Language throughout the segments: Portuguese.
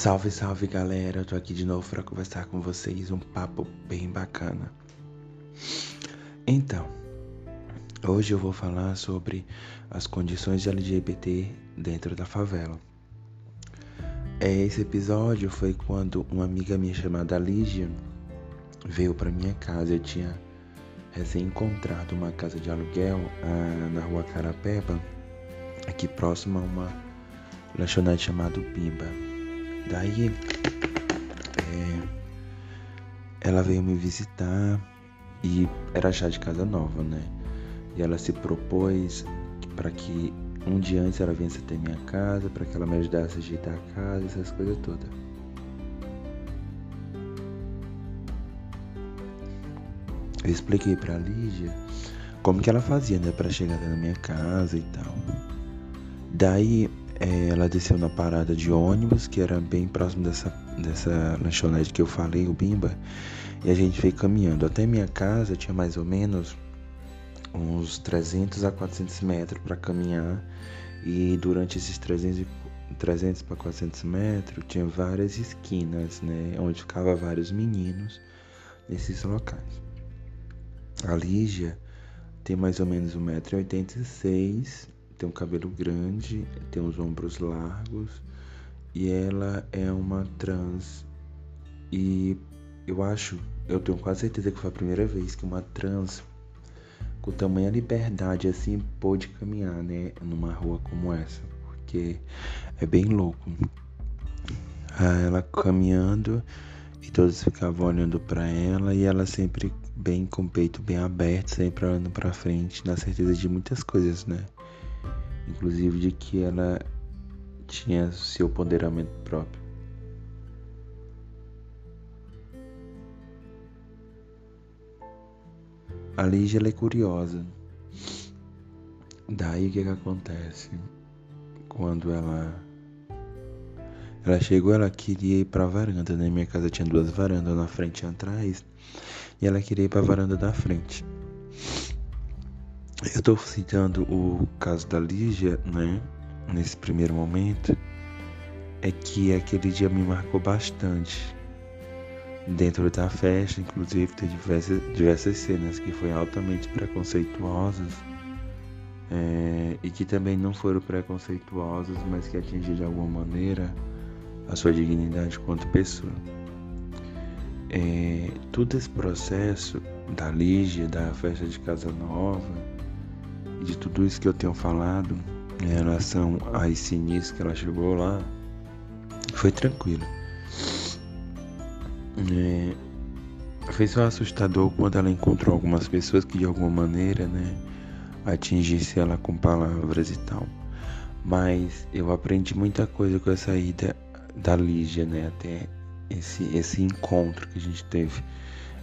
Salve, salve galera, eu tô aqui de novo para conversar com vocês um papo bem bacana. Então, hoje eu vou falar sobre as condições de LGBT dentro da favela. É, esse episódio foi quando uma amiga minha chamada Lígia veio para minha casa. Eu tinha recém encontrado uma casa de aluguel ah, na rua Carapeba, aqui próximo a uma lanchonete chamada Pimba. Daí é, ela veio me visitar e era chá de casa nova, né? E ela se propôs para que um dia antes ela viesse até minha casa, para que ela me ajudasse a ajeitar a casa, essas coisas todas. Eu expliquei para Lígia como que ela fazia, né, para chegar na minha casa e tal. Daí ela desceu na parada de ônibus, que era bem próximo dessa, dessa lanchonete que eu falei, o Bimba, e a gente veio caminhando. Até minha casa tinha mais ou menos uns 300 a 400 metros para caminhar, e durante esses 300, 300 para 400 metros tinha várias esquinas, né, onde ficava vários meninos nesses locais. A Lígia tem mais ou menos 1,86m tem um cabelo grande, tem os ombros largos e ela é uma trans. E eu acho, eu tenho quase certeza que foi a primeira vez que uma trans com tamanha liberdade assim pôde caminhar, né, numa rua como essa, porque é bem louco. Ah, ela caminhando e todos ficavam olhando para ela e ela sempre bem com o peito bem aberto, sempre olhando para frente, na certeza de muitas coisas, né? Inclusive de que ela tinha seu ponderamento próprio. A Lígia é curiosa. Daí o que, que acontece? Quando ela ela chegou, ela queria ir para a varanda, né? Minha casa tinha duas varandas, na frente e atrás, e ela queria ir para a varanda da frente. Eu estou citando o caso da Lígia, né? Nesse primeiro momento, é que aquele dia me marcou bastante. Dentro da festa, inclusive, tem diversas, diversas cenas que foram altamente preconceituosas é, e que também não foram preconceituosas, mas que atingiram de alguma maneira a sua dignidade quanto pessoa. É, todo esse processo da Lígia, da festa de Casa Nova, de tudo isso que eu tenho falado em relação a esse início que ela chegou lá, foi tranquilo. É, foi só assustador quando ela encontrou algumas pessoas que de alguma maneira, né, atingisse ela com palavras e tal. Mas eu aprendi muita coisa com essa ida da Lígia, né, até esse, esse encontro que a gente teve.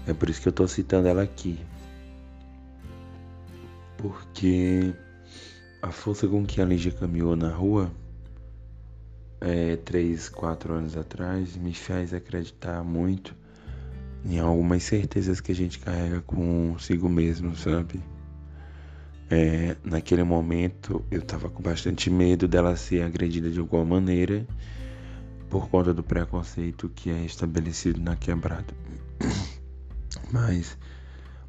É por isso que eu tô citando ela aqui porque a força com que a Lígia caminhou na rua é, três, quatro anos atrás me faz acreditar muito em algumas certezas que a gente carrega consigo mesmo, sabe? É, naquele momento eu tava com bastante medo dela ser agredida de alguma maneira por conta do preconceito que é estabelecido na quebrada. Mas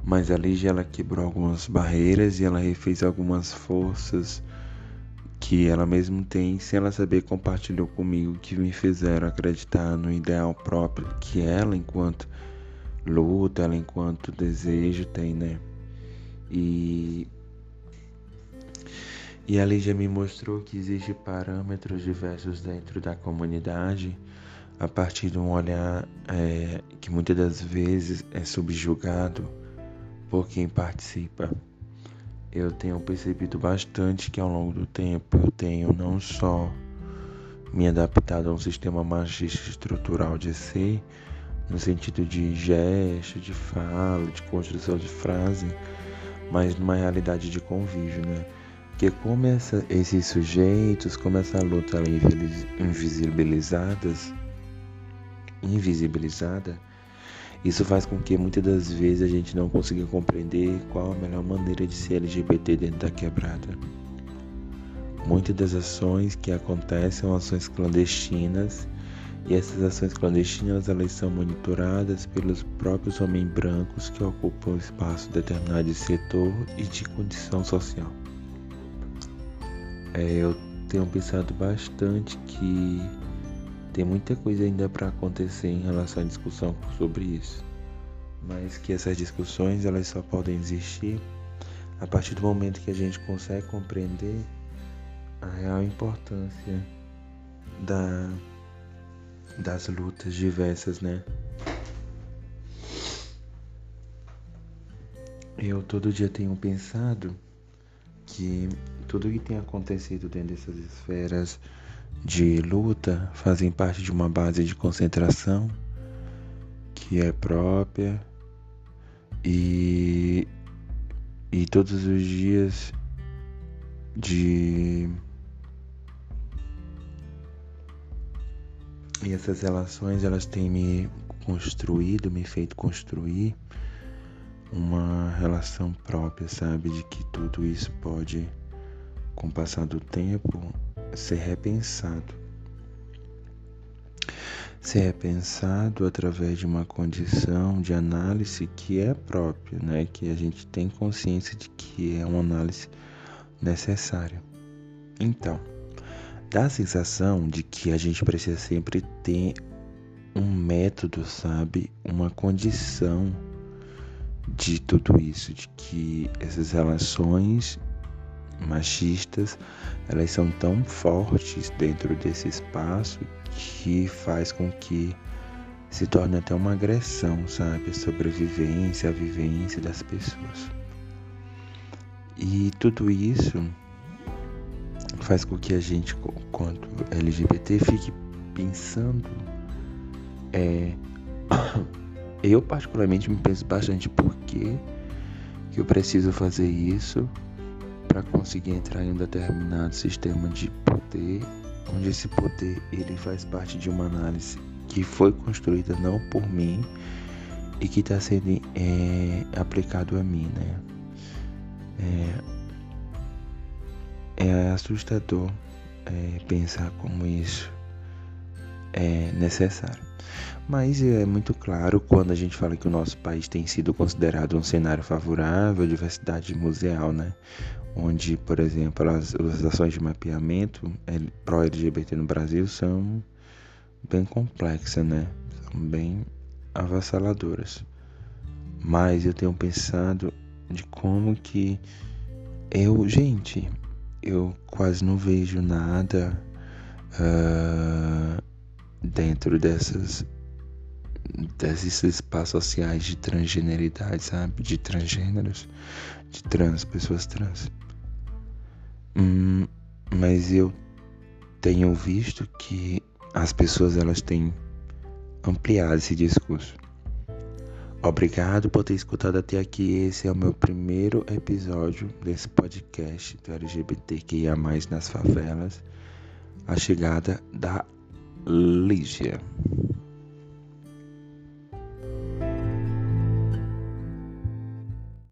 mas a Lígia ela quebrou algumas barreiras e ela refez algumas forças que ela mesmo tem, sem ela saber, compartilhou comigo, que me fizeram acreditar no ideal próprio que ela, enquanto luta, ela, enquanto desejo, tem, né? E, e a Lígia me mostrou que existem parâmetros diversos dentro da comunidade a partir de um olhar é, que muitas das vezes é subjugado por quem participa. Eu tenho percebido bastante que ao longo do tempo eu tenho não só me adaptado a um sistema machista estrutural de ser, no sentido de gesto, de fala, de construção de frase, mas numa realidade de convívio, né? Porque como essa, esses sujeitos, como essa luta invisibilizadas, invisibilizada, isso faz com que muitas das vezes a gente não consiga compreender qual a melhor maneira de ser LGBT dentro da quebrada. Muitas das ações que acontecem são ações clandestinas E essas ações clandestinas elas são monitoradas pelos próprios homens brancos que ocupam espaço determinado de setor e de condição social. É, eu tenho pensado bastante que tem muita coisa ainda para acontecer em relação à discussão sobre isso, mas que essas discussões elas só podem existir a partir do momento que a gente consegue compreender a real importância da, das lutas diversas, né? Eu todo dia tenho pensado que tudo que tem acontecido dentro dessas esferas de luta fazem parte de uma base de concentração que é própria. E, e todos os dias de e essas relações elas têm me construído, me feito construir uma relação própria, sabe, de que tudo isso pode com o passar do tempo ser repensado. Ser repensado através de uma condição de análise que é própria, né? que a gente tem consciência de que é uma análise necessária. Então, dá a sensação de que a gente precisa sempre ter um método, sabe? Uma condição de tudo isso, de que essas relações machistas, elas são tão fortes dentro desse espaço que faz com que se torne até uma agressão, sabe? A sobrevivência, a vivência das pessoas. E tudo isso faz com que a gente, quanto LGBT, fique pensando. É, eu, particularmente, me penso bastante por que eu preciso fazer isso para conseguir entrar em um determinado sistema de poder, onde esse poder ele faz parte de uma análise que foi construída não por mim e que está sendo é, aplicado a mim, né? É, é assustador é, pensar como isso é necessário. Mas é muito claro quando a gente fala que o nosso país tem sido considerado um cenário favorável à diversidade museal, né? Onde, por exemplo, as, as ações de mapeamento pró-LGBT no Brasil são bem complexas, né? São bem avassaladoras. Mas eu tenho pensado de como que eu, gente, eu quase não vejo nada uh, dentro dessas desses espaços sociais de transgeneridade, sabe? De transgêneros, de trans, pessoas trans. Hum, mas eu tenho visto que as pessoas elas têm ampliado esse discurso. Obrigado por ter escutado até aqui. Esse é o meu primeiro episódio desse podcast do LGBTQIA nas favelas. A chegada da Lígia.